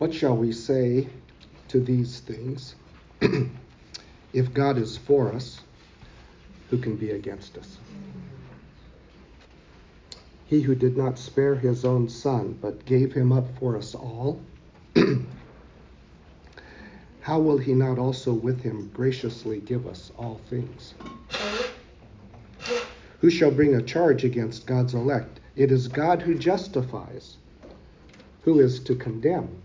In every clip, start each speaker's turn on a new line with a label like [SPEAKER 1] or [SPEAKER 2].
[SPEAKER 1] What shall we say to these things? if God is for us, who can be against us? He who did not spare his own son, but gave him up for us all, how will he not also with him graciously give us all things? Who shall bring a charge against God's elect? It is God who justifies. Who is to condemn?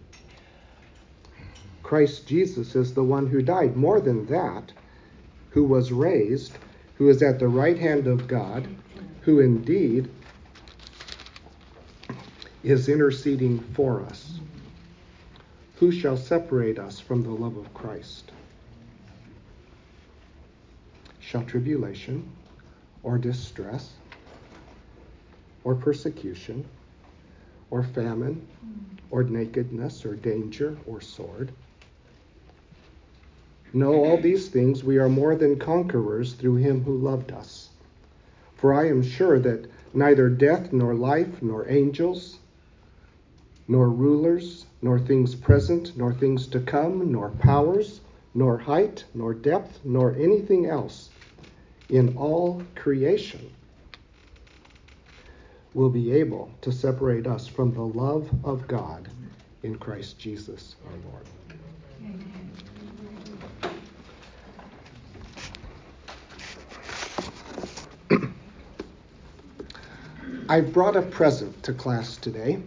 [SPEAKER 1] Christ Jesus is the one who died. More than that, who was raised, who is at the right hand of God, who indeed is interceding for us. Who shall separate us from the love of Christ? Shall tribulation or distress or persecution or famine or nakedness or danger or sword? No, all these things we are more than conquerors through him who loved us. For I am sure that neither death nor life nor angels nor rulers nor things present nor things to come nor powers nor height nor depth nor anything else in all creation will be able to separate us from the love of God in Christ Jesus our Lord. I've brought a present to class today,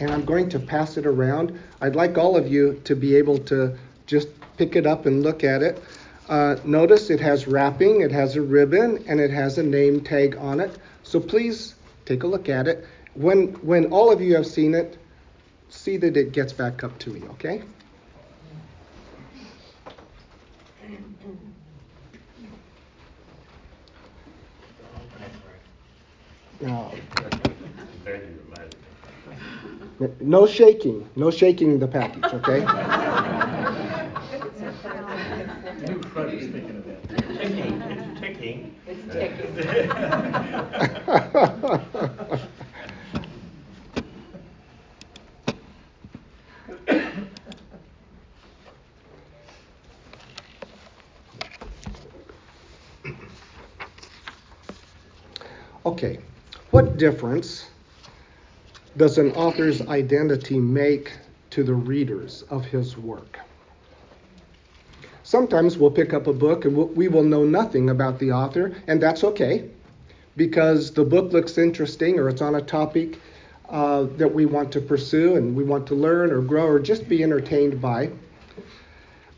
[SPEAKER 1] and I'm going to pass it around. I'd like all of you to be able to just pick it up and look at it. Uh, notice it has wrapping, it has a ribbon, and it has a name tag on it. So please take a look at it. When, when all of you have seen it, see that it gets back up to me, okay? No. No shaking. No shaking the package, okay? Fred was thinking of that. Ticking. Ticking. It's ticking. okay, what difference does an author's identity make to the readers of his work? Sometimes we'll pick up a book and we will know nothing about the author, and that's okay because the book looks interesting or it's on a topic uh, that we want to pursue and we want to learn or grow or just be entertained by.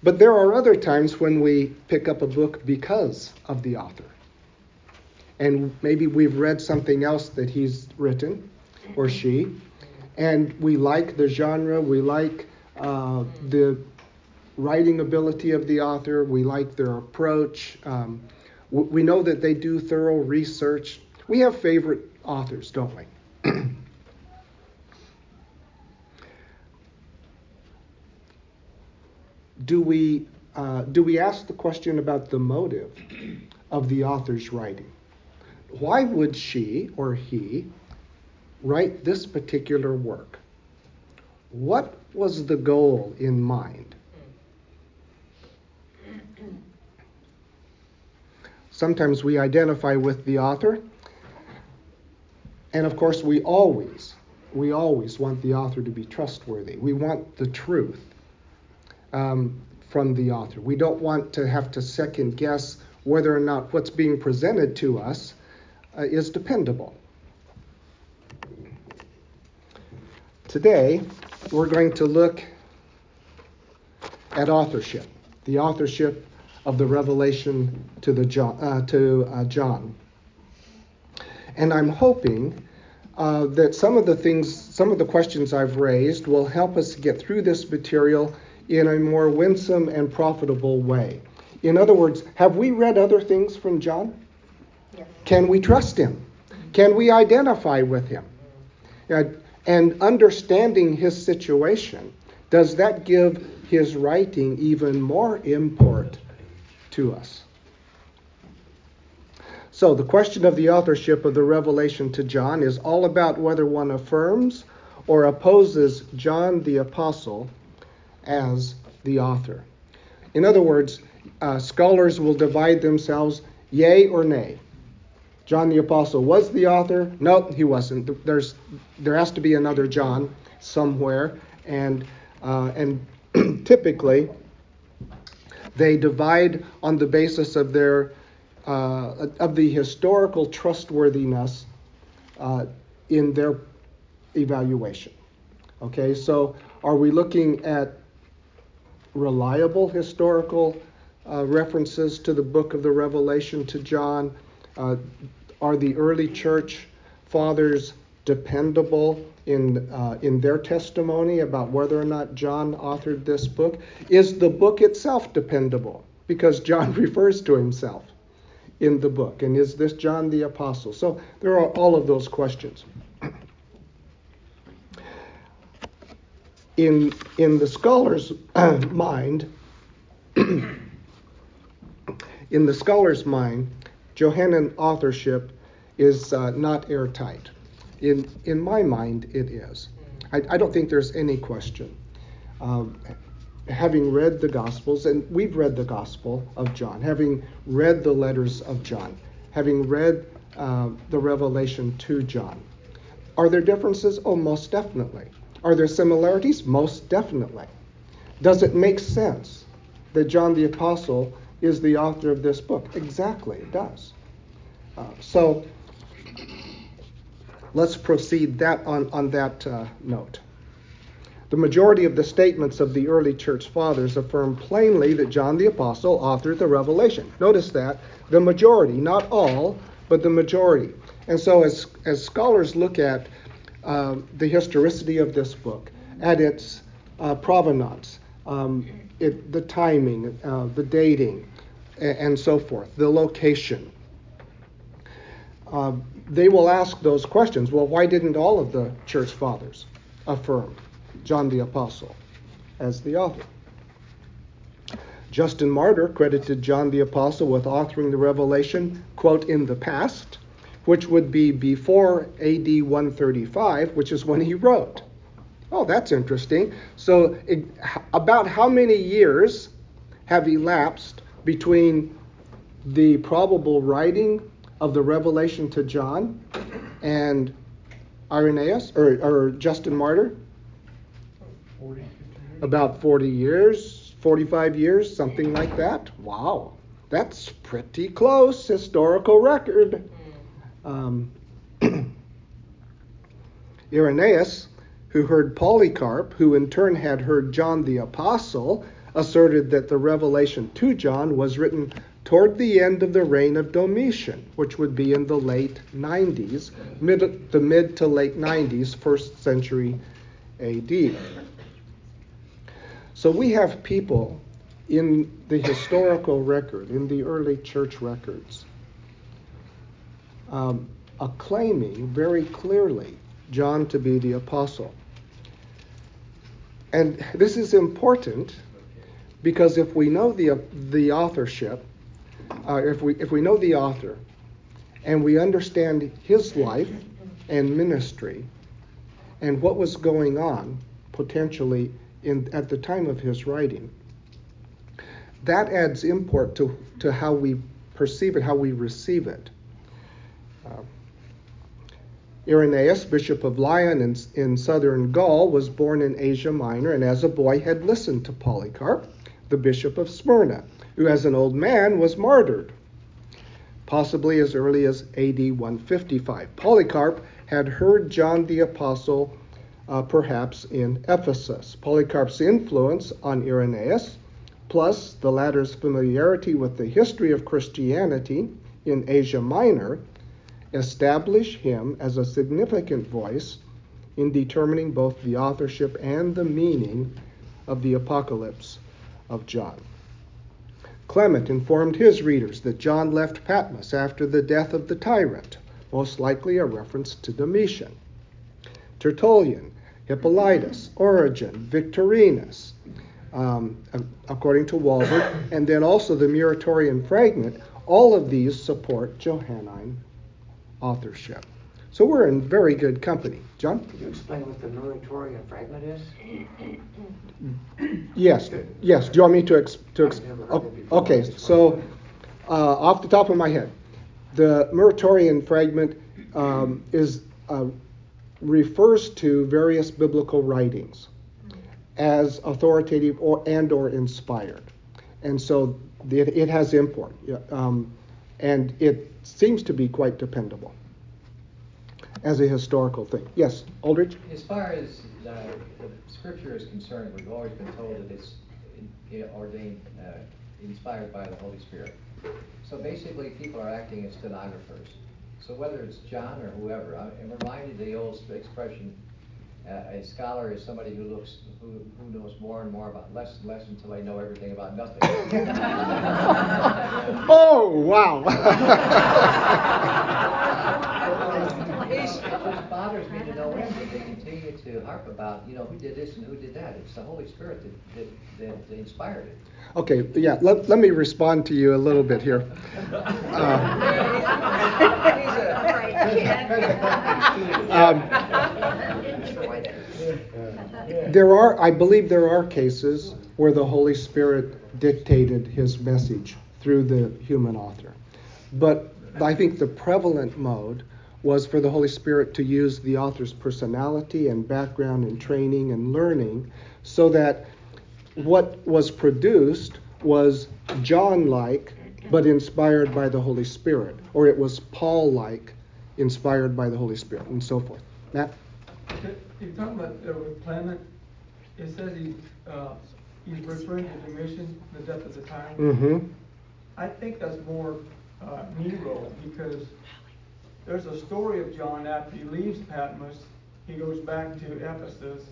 [SPEAKER 1] But there are other times when we pick up a book because of the author. And maybe we've read something else that he's written or she, and we like the genre, we like uh, the writing ability of the author. We like their approach. Um, we know that they do thorough research. We have favorite authors, don't we? do we uh, do we ask the question about the motive of the author's writing? Why would she or he write this particular work? What was the goal in mind? Sometimes we identify with the author. And of course, we always, we always want the author to be trustworthy. We want the truth um, from the author. We don't want to have to second guess whether or not what's being presented to us is dependable. Today, we're going to look at authorship, the authorship of the revelation to, the John, uh, to uh, John. And I'm hoping uh, that some of the things, some of the questions I've raised will help us get through this material in a more winsome and profitable way. In other words, have we read other things from John? Can we trust him? Can we identify with him? And understanding his situation, does that give his writing even more import to us. So, the question of the authorship of the revelation to John is all about whether one affirms or opposes John the Apostle as the author. In other words, uh, scholars will divide themselves yay or nay. John the Apostle was the author? No, he wasn't. There's, there has to be another John somewhere, and, uh, and typically they divide on the basis of their uh, of the historical trustworthiness uh, in their evaluation. Okay, so are we looking at reliable historical uh, references to the book of the Revelation to John? Are the early church fathers dependable in, uh, in their testimony about whether or not John authored this book? Is the book itself dependable? Because John refers to himself in the book. And is this John the Apostle? So there are all of those questions. In, in the scholar's mind, in the scholar's mind, Johannine authorship is uh, not airtight. In, in my mind, it is. I, I don't think there's any question. Um, having read the Gospels, and we've read the Gospel of John, having read the letters of John, having read uh, the Revelation to John, are there differences? Oh, most definitely. Are there similarities? Most definitely. Does it make sense that John the Apostle is the author of this book? Exactly, it does. Uh, so let's proceed that on, on that uh, note. The majority of the statements of the early church fathers affirm plainly that John the Apostle authored the Revelation. Notice that the majority, not all, but the majority. And so, as, as scholars look at uh, the historicity of this book, at its uh, provenance, um, it, the timing, uh, the dating, and, and, so forth, the location, uh, they will ask those questions. Well, why didn't all of the church fathers affirm? John the Apostle as the author. Justin Martyr credited John the Apostle with authoring the Revelation, quote, in the past, which would be before AD 135, which is when he wrote. Oh, that's interesting. So, it, about how many years have elapsed between the probable writing of the Revelation to John and Irenaeus or, or Justin Martyr? 40, About 40 years, 45 years, something like that. Wow, that's pretty close historical record. Um, Irenaeus, who heard Polycarp, who in turn had heard John the Apostle, asserted that the revelation to John was written toward the end of the reign of Domitian, which would be in the late 90s, mid, the mid to late 90s, first century AD. So we have people in the historical record, in the early church records, um, acclaiming very clearly John to be the apostle. And this is important because if we know the, the authorship, uh, if, we, if we know the author, and we understand his life and ministry and what was going on potentially in, at the time of his writing. That adds import to, to how we perceive it, how we receive it. Uh, Irenaeus, bishop of Lyon in, in southern Gaul, was born in Asia Minor and as a boy had listened to Polycarp, the bishop of Smyrna, who as an old man was martyred, possibly as early as AD 155. Polycarp had heard John the Apostle uh, perhaps in Ephesus. Polycarp's influence on Irenaeus, plus the latter's familiarity with the history of Christianity in Asia Minor, establish him as a significant voice in determining both the authorship and the meaning of the Apocalypse of John. Clement informed his readers that John left Patmos after the death of the tyrant, most likely a reference to Domitian. Tertullian Hippolytus, Origen, Victorinus, um, according to Walvoord, and then also the Muratorian fragment, all of these support Johannine authorship. So we're in very good company. John?
[SPEAKER 2] Could you explain what the Muratorian fragment is?
[SPEAKER 1] Yes, yes. Do you want me to ex- to ex- oh, okay? So, uh, off the top of my head, the Muratorian fragment um, is uh, refers to various biblical writings as authoritative or and or inspired, and so it, it has import, um, and it seems to be quite dependable as a historical thing. Yes, Aldrich.
[SPEAKER 3] As far as uh, Scripture is concerned, we've always been told that it's ordained, uh, inspired by the Holy Spirit. So basically, people are acting as stenographers. So whether it's John or whoever, I'm reminded of the old expression, a scholar is somebody who looks, who, who knows more and more about less and less until they know everything about nothing.
[SPEAKER 1] oh, wow.
[SPEAKER 3] it just bothers me to know end that they continue to harp about, you know, who did this and who did that. It's the Holy Spirit that, that, that inspired it.
[SPEAKER 1] Okay, yeah, let, let me respond to you a little bit here. Uh, um, there are, I believe there are cases where the Holy Spirit dictated his message through the human author. But I think the prevalent mode was for the Holy Spirit to use the author's personality and background and training and learning so that what was produced was John like, but inspired by the Holy Spirit, or it was Paul like, inspired by the Holy Spirit, and so forth. Matt?
[SPEAKER 4] You're talking about uh, with Clement, it says he, uh, he's referring to Domitian, the death of the tyrant.
[SPEAKER 1] Mm-hmm.
[SPEAKER 4] I think that's more uh, Nero because there's a story of John after he leaves Patmos, he goes back to Ephesus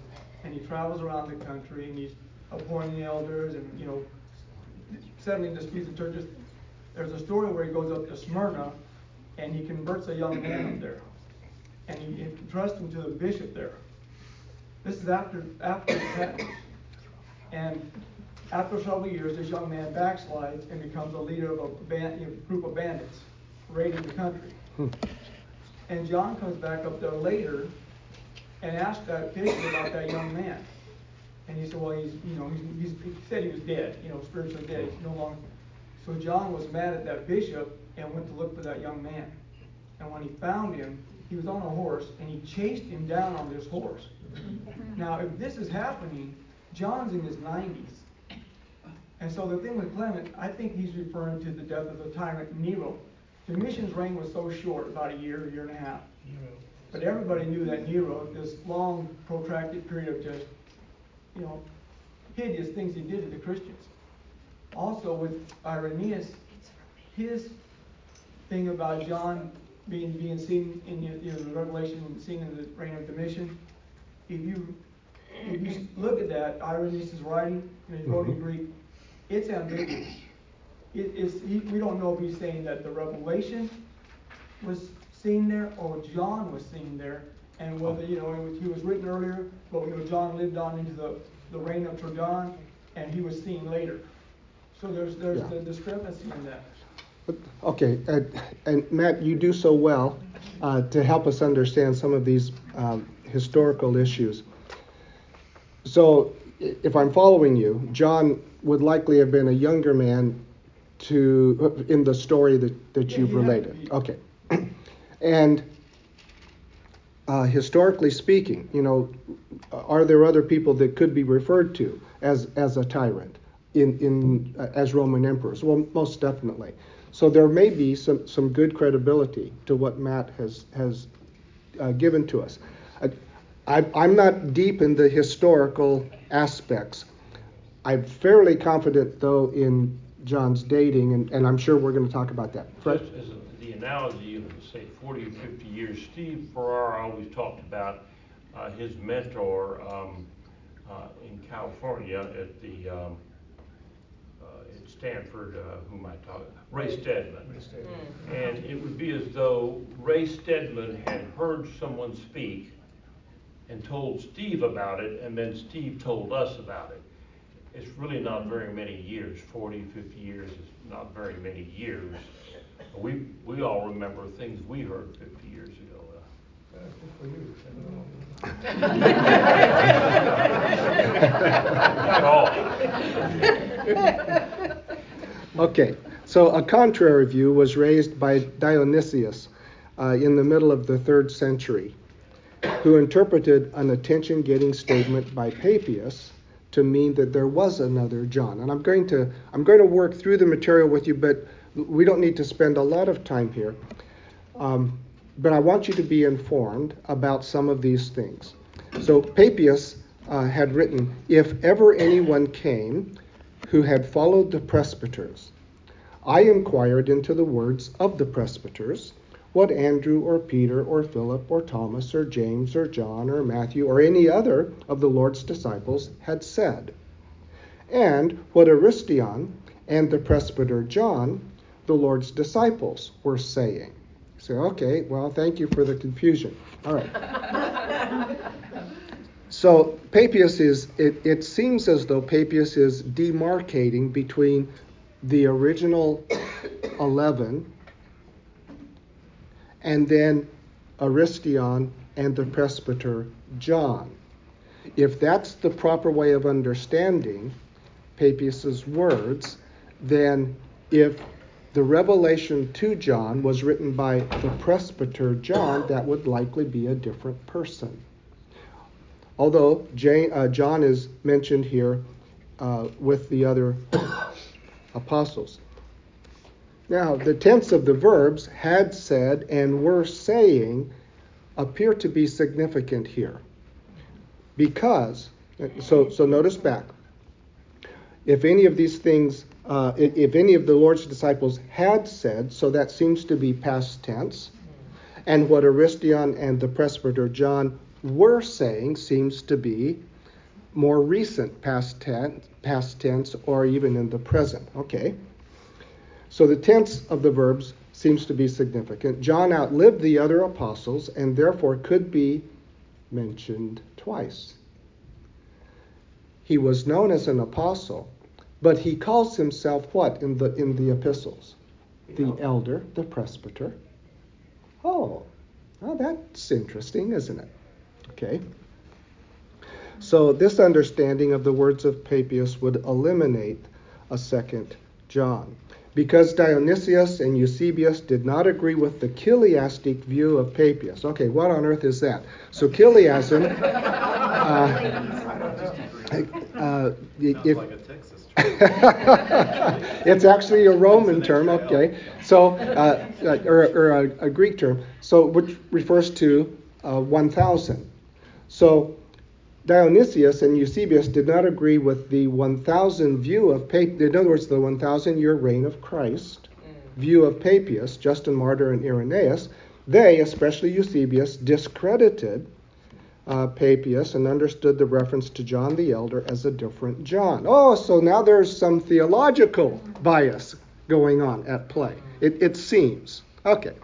[SPEAKER 4] and he travels around the country and he's appointing elders and, you know, settling disputes in churches. There's a story where he goes up to Smyrna and he converts a young man up there and he entrusts him to the bishop there. This is after after the Patmos. And after several years, this young man backslides and becomes a leader of a band, you know, group of bandits raiding the country. Hmm. And John comes back up there later and asks that bishop about that young man. And he said, well, he's, you know, he's, he's, he said he was dead, you know, spiritually dead. He's no longer. So John was mad at that bishop and went to look for that young man. And when he found him, he was on a horse and he chased him down on this horse. Now, if this is happening, John's in his 90s. And so the thing with Clement, I think he's referring to the death of the tyrant Nero. Domitian's reign was so short, about a year, year and a half. But everybody knew that Nero, this long, protracted period of just, you know, hideous things he did to the Christians. Also with Irenaeus, his thing about John being being seen in you know, the Revelation and seen in the reign of Domitian, if you if you look at that, Irenaeus is writing, and he's wrote in Greek, it's ambiguous it is, he, we don't know if he's saying that the revelation was seen there or John was seen there, and whether you know was, he was written earlier, but you know John lived on into the, the reign of Trajan, and he was seen later. So there's there's yeah. the discrepancy in that.
[SPEAKER 1] Okay, and, and Matt, you do so well uh, to help us understand some of these um, historical issues. So, if I'm following you, John would likely have been a younger man to in the story that, that you've related. Okay. and uh, historically speaking, you know, are there other people that could be referred to as as a tyrant in in uh, as Roman emperors? Well, most definitely. So there may be some some good credibility to what Matt has has uh, given to us. I, I'm not deep in the historical aspects. I'm fairly confident, though, in John's dating, and, and I'm sure we're going to talk about that.
[SPEAKER 5] Fred? Just as the analogy of, say, 40 or 50 years, Steve Farrar always talked about uh, his mentor um, uh, in California at the um, Stanford, uh, whom I talked, Ray Stedman. Ray Stedman. Mm. And it would be as though Ray Stedman had heard someone speak and told Steve about it, and then Steve told us about it it's really not very many years. 40, 50 years is not very many years. We, we all remember things we heard 50 years ago. Not all.
[SPEAKER 1] Okay, so a contrary view was raised by Dionysius uh, in the middle of the third century, who interpreted an attention getting statement by Papias to mean that there was another John. And I'm going to I'm going to work through the material with you, but we don't need to spend a lot of time here. Um, but I want you to be informed about some of these things. So Papias uh, had written, if ever anyone came who had followed the presbyters, I inquired into the words of the presbyters what Andrew or Peter or Philip or Thomas or James or John or Matthew or any other of the Lord's disciples had said, and what Aristion and the presbyter John, the Lord's disciples, were saying. So, okay, well, thank you for the confusion. All right. so Papias is, it, it seems as though Papias is demarcating between the original 11 and then Aristion and the presbyter John. If that's the proper way of understanding Papias's words, then if the revelation to John was written by the presbyter John, that would likely be a different person. Although Jane, uh, John is mentioned here uh, with the other apostles. Now, the tense of the verbs had said and were saying appear to be significant here. Because, so, so notice back. If any of these things, uh, if any of the Lord's disciples had said, so that seems to be past tense. And what Aristion and the presbyter John were saying seems to be more recent past tense, past tense or even in the present. Okay. So the tense of the verbs seems to be significant. John outlived the other apostles and therefore could be mentioned twice. He was known as an apostle, but he calls himself what in the in the epistles? The elder, the presbyter. Oh, well, that's interesting, isn't it? Okay. So this understanding of the words of Papias would eliminate a second John. Because Dionysius and Eusebius did not agree with the chiliastic view of Papias. Okay, what on earth is that? So chiliasm. Uh, uh, if, it's actually a Roman term, okay. So, uh, or, or a, a, Greek term. So, which refers to uh, 1,000. So, Dionysius and Eusebius did not agree with the 1000 view of Papias, in other words, the 1000 year reign of Christ view of Papias, Justin Martyr and Irenaeus. They, especially Eusebius, discredited uh, Papias and understood the reference to John the Elder as a different John. Oh, so now there's some theological bias going on at play. It, it seems. Okay.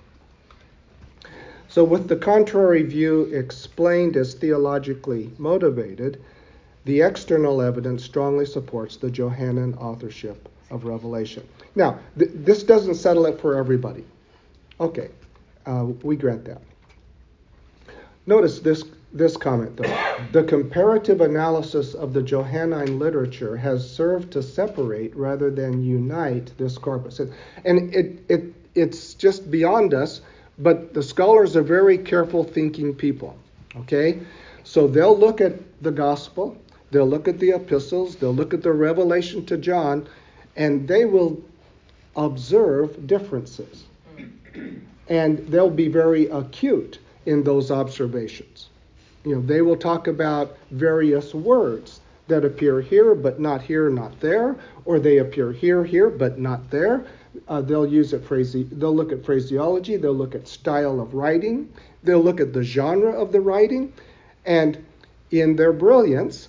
[SPEAKER 1] So, with the contrary view explained as theologically motivated, the external evidence strongly supports the Johannine authorship of Revelation. Now, th- this doesn't settle it for everybody. Okay, uh, we grant that. Notice this, this comment, though. The comparative analysis of the Johannine literature has served to separate rather than unite this corpus. And, it, it, it's just beyond us but the scholars are very careful thinking people. Okay? So they'll look at the gospel, they'll look at the epistles, they'll look at the revelation to John, and they will observe differences. And they'll be very acute in those observations. You know, they will talk about various words that appear here but not here, not there, or they appear here, here, but not there. Uh, they'll use a phrase. They'll look at phraseology. They'll look at style of writing. They'll look at the genre of the writing, and in their brilliance,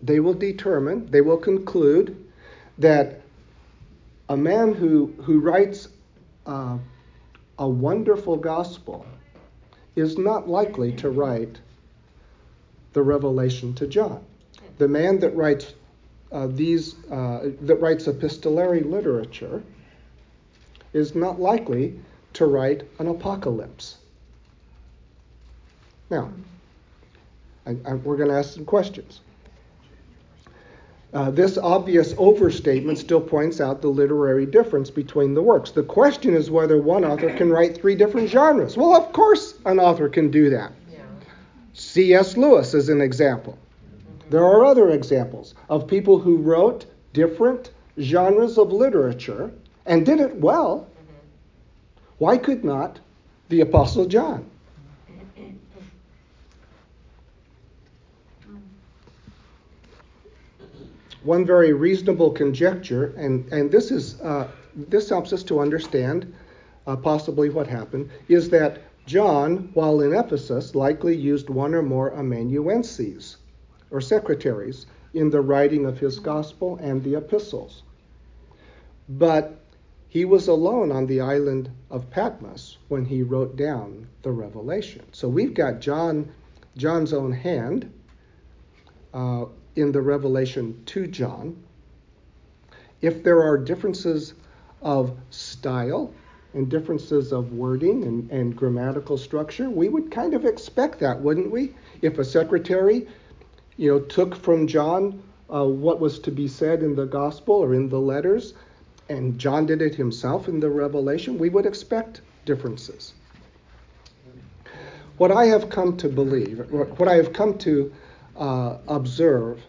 [SPEAKER 1] they will determine. They will conclude that a man who who writes uh, a wonderful gospel is not likely to write the revelation to John. The man that writes uh, these uh, that writes epistolary literature is not likely to write an apocalypse. Now, I, I, we're going to ask some questions. Uh, this obvious overstatement still points out the literary difference between the works. The question is whether one author can write three different genres. Well, of course, an author can do that. C.S. Lewis is an example. There are other examples of people who wrote different genres of literature and did it well. Why could not the Apostle John? One very reasonable conjecture, and, and this, is, uh, this helps us to understand uh, possibly what happened, is that John, while in Ephesus, likely used one or more amanuenses, or secretaries, in the writing of his gospel and the epistles. But he was alone on the island of Patmos when he wrote down the revelation. So we've got John, John's own hand uh, in the revelation to John. If there are differences of style and differences of wording and, and grammatical structure, we would kind of expect that, wouldn't we? If a secretary, you know, took from John uh, what was to be said in the gospel or in the letters, and John did it himself in the revelation, we would expect differences. What I have come to believe, what I have come to uh, observe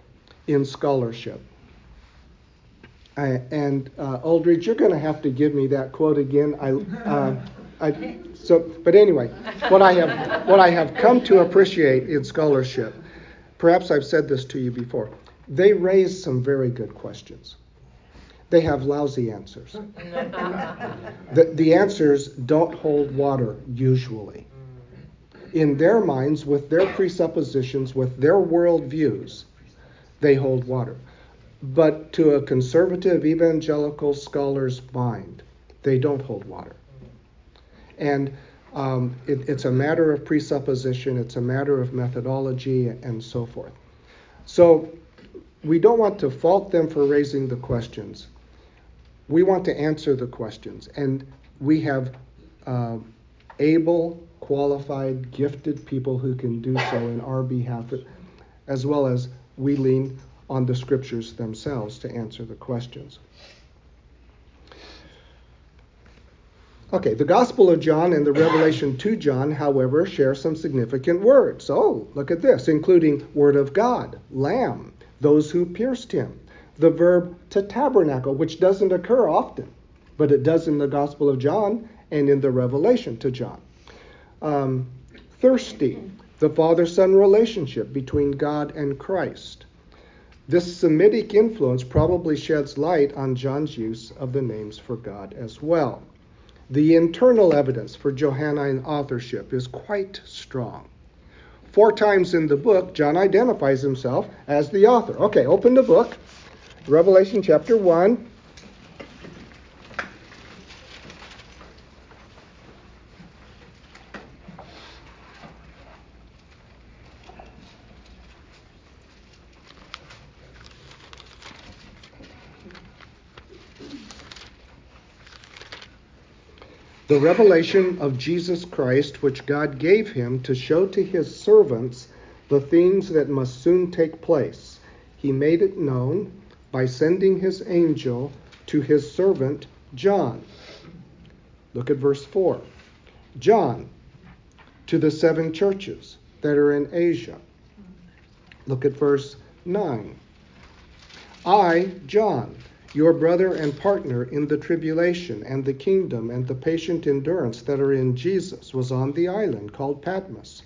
[SPEAKER 1] in scholarship, I, and uh, Aldridge, you're going to have to give me that quote again. I, uh, I, so, but anyway, what I have what I have come to appreciate in scholarship, perhaps I've said this to you before, they raise some very good questions. They have lousy answers. the, the answers don't hold water usually. In their minds, with their presuppositions, with their worldviews, they hold water. But to a conservative evangelical scholar's mind, they don't hold water. And um, it, it's a matter of presupposition, it's a matter of methodology, and so forth. So we don't want to fault them for raising the questions. We want to answer the questions. And we have uh, able, qualified, gifted people who can do so in our behalf, as well as we lean on the scriptures themselves to answer the questions. Okay, the Gospel of John and the Revelation to John, however, share some significant words. Oh, look at this, including Word of God, Lamb, those who pierced him, the verb to tabernacle, which doesn't occur often, but it does in the Gospel of John and in the Revelation to John. Um, thirsty, the father son relationship between God and Christ. This Semitic influence probably sheds light on John's use of the names for God as well. The internal evidence for Johannine authorship is quite strong. Four times in the book, John identifies himself as the author. Okay, open the book, Revelation chapter 1. The revelation of Jesus Christ, which God gave him to show to his servants the things that must soon take place. He made it known by sending his angel to his servant John. Look at verse 4. John, to the seven churches that are in Asia. Look at verse 9. I, John, your brother and partner in the tribulation and the kingdom and the patient endurance that are in Jesus, was on the island called Patmos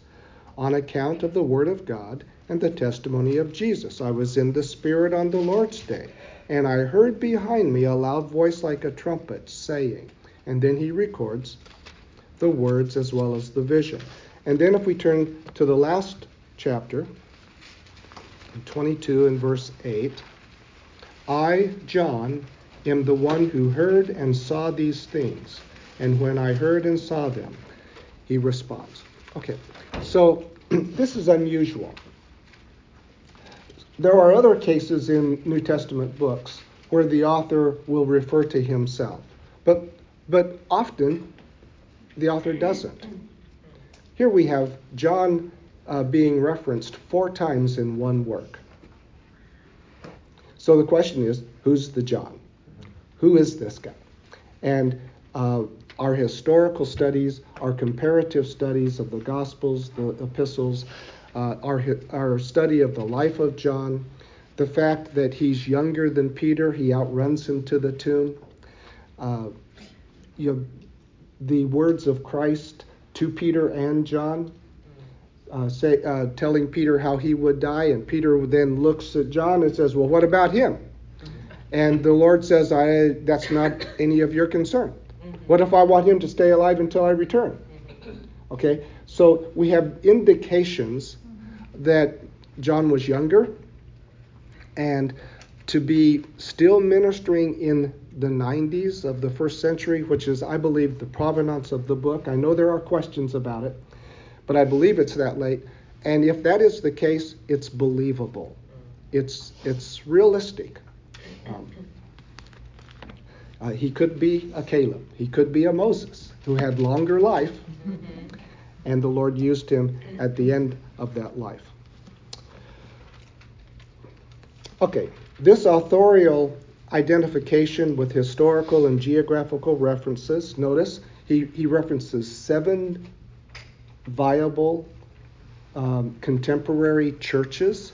[SPEAKER 1] on account of the word of God and the testimony of Jesus. I was in the Spirit on the Lord's day, and I heard behind me a loud voice like a trumpet saying, and then he records the words as well as the vision. And then if we turn to the last chapter, 22 and verse 8. I, John, am the one who heard and saw these things. And when I heard and saw them, he responds. Okay, so this is unusual. There are other cases in New Testament books where the author will refer to himself, but, but often the author doesn't. Here we have John uh, being referenced four times in one work. So the question is who's the John? Who is this guy? And uh, our historical studies, our comparative studies of the Gospels, the epistles, uh, our, our study of the life of John, the fact that he's younger than Peter, he outruns him to the tomb. Uh, you know, the words of Christ to Peter and John, uh, say, uh, telling Peter how he would die, and Peter then looks at John and says, "Well, what about him?" And the Lord says, "I that's not any of your concern. What if I want him to stay alive until I return?" Okay, so we have indications that John was younger, and to be still ministering in the 90s of the first century, which is, I believe, the provenance of the book. I know there are questions about it, but I believe it's that late. And if that is the case, it's believable. It's it's realistic. Um, uh, he could be a Caleb. He could be a Moses who had longer life, and the Lord used him at the end of that life. Okay, this authorial identification with historical and geographical references. Notice he, he references seven viable um, contemporary churches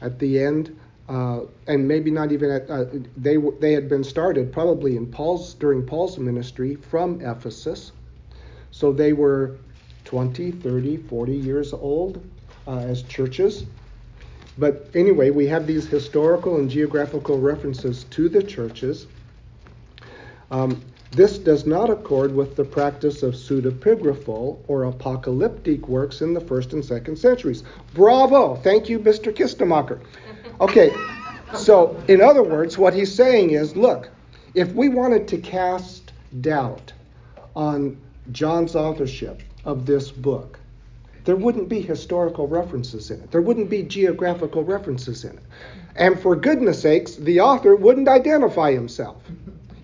[SPEAKER 1] at the end, uh, and maybe not even at, uh, they they had been started probably in Paul's during Paul's ministry from Ephesus, so they were 20, 30, 40 years old uh, as churches. But anyway, we have these historical and geographical references to the churches. Um, this does not accord with the practice of pseudepigraphal or apocalyptic works in the first and second centuries. Bravo! Thank you, Mr. Kistemaker. Okay, so in other words, what he's saying is look, if we wanted to cast doubt on John's authorship of this book, there wouldn't be historical references in it. There wouldn't be geographical references in it. And for goodness sakes, the author wouldn't identify himself.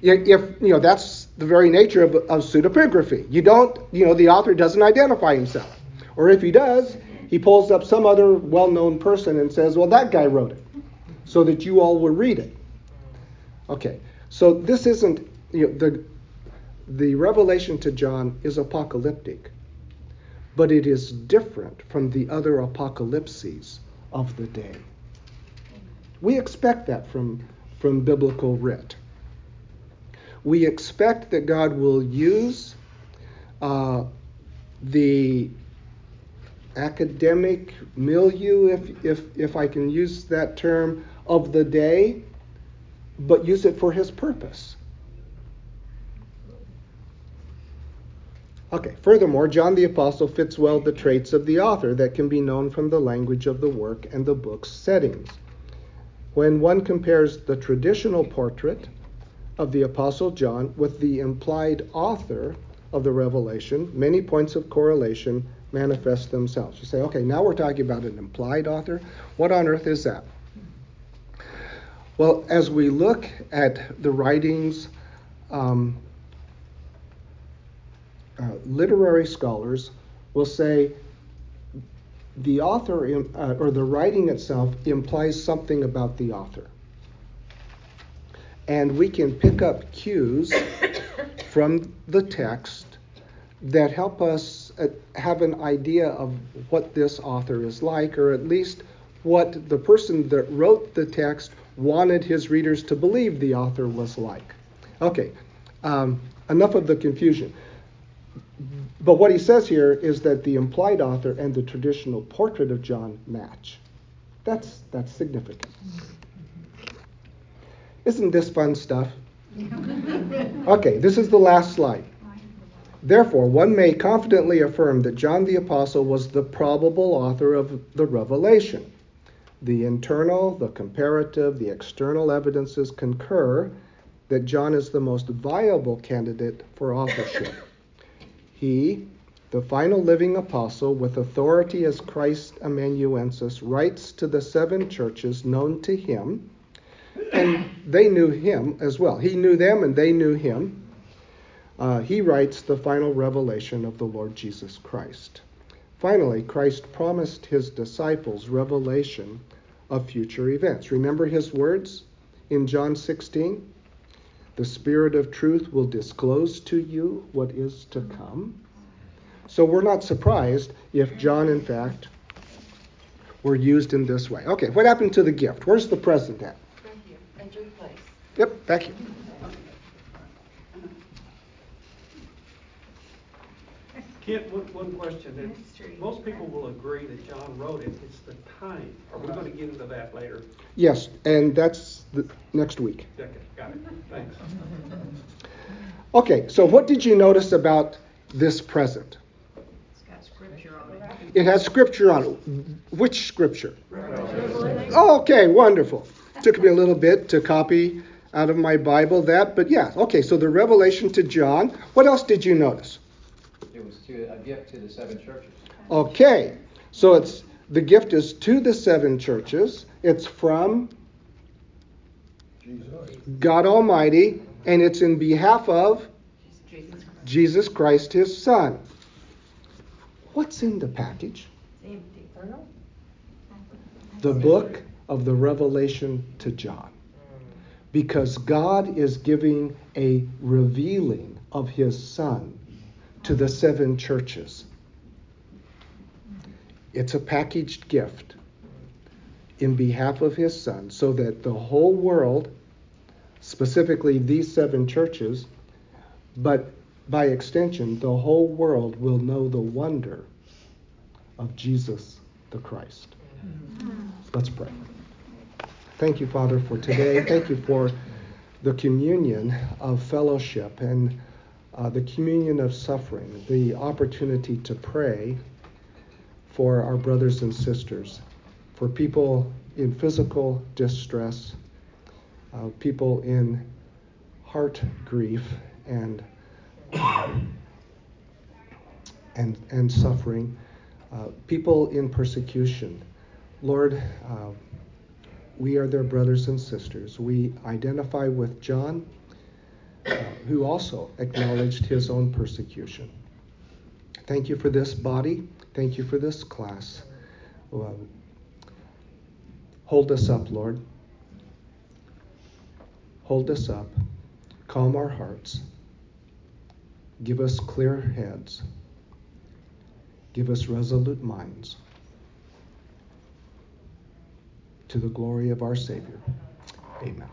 [SPEAKER 1] If, you know, that's the very nature of, of pseudepigraphy. You don't, you know, the author doesn't identify himself. Or if he does, he pulls up some other well known person and says, well, that guy wrote it, so that you all will read it. Okay, so this isn't, you know, the, the revelation to John is apocalyptic but it is different from the other apocalypses of the day. We expect that from, from biblical writ. We expect that God will use uh, the academic milieu, if, if, if I can use that term, of the day, but use it for his purpose. Okay, furthermore, John the Apostle fits well the traits of the author that can be known from the language of the work and the book's settings. When one compares the traditional portrait of the Apostle John with the implied author of the revelation, many points of correlation manifest themselves. You say, okay, now we're talking about an implied author. What on earth is that? Well, as we look at the writings um, uh, literary scholars will say the author uh, or the writing itself implies something about the author. And we can pick up cues from the text that help us uh, have an idea of what this author is like, or at least what the person that wrote the text wanted his readers to believe the author was like. Okay, um, enough of the confusion. But what he says here is that the implied author and the traditional portrait of John match. That's, that's significant. Isn't this fun stuff? Okay, this is the last slide. Therefore, one may confidently affirm that John the Apostle was the probable author of the revelation. The internal, the comparative, the external evidences concur that John is the most viable candidate for authorship. He, the final living apostle, with authority as Christ amanuensis, writes to the seven churches known to him, and they knew him as well. He knew them and they knew him. Uh, he writes the final revelation of the Lord Jesus Christ. Finally, Christ promised his disciples revelation of future events. Remember his words in John 16? The Spirit of truth will disclose to you what is to come. So we're not surprised if John, in fact, were used in this way. Okay, what happened to the gift? Where's the present at? Yep, thank you.
[SPEAKER 6] Kent, one, one question that
[SPEAKER 7] Mystery.
[SPEAKER 6] most people will agree that John wrote it, it's the time. Are we gonna get into that later?
[SPEAKER 1] Yes, and that's the next week.
[SPEAKER 6] Okay, got it, thanks.
[SPEAKER 1] Okay, so what did you notice about this present?
[SPEAKER 7] It's got scripture on it.
[SPEAKER 1] It has scripture on it. Which scripture? Okay, wonderful. Took me a little bit to copy out of my Bible that, but yeah, okay, so the revelation to John. What else did you notice?
[SPEAKER 3] It was to, a gift to the seven churches.
[SPEAKER 1] Okay, so it's the gift is to the seven churches. It's from Jesus. God Almighty, and it's in behalf of
[SPEAKER 7] Jesus Christ.
[SPEAKER 1] Jesus Christ, His Son. What's in the package? The book of the Revelation to John. Because God is giving a revealing of His Son to the seven churches. It's a packaged gift in behalf of His Son so that the whole world, specifically these seven churches, but by extension, the whole world will know the wonder of Jesus the Christ. Let's pray. Thank you, Father, for today. Thank you for the communion of fellowship and uh, the communion of suffering, the opportunity to pray for our brothers and sisters, for people in physical distress, uh, people in heart grief and and and suffering, uh, people in persecution. Lord, uh, we are their brothers and sisters. We identify with John, uh, who also acknowledged his own persecution. Thank you for this body. Thank you for this class. Um, hold us up, Lord. Hold us up. Calm our hearts. Give us clear heads. Give us resolute minds. To the glory of our Savior. Amen.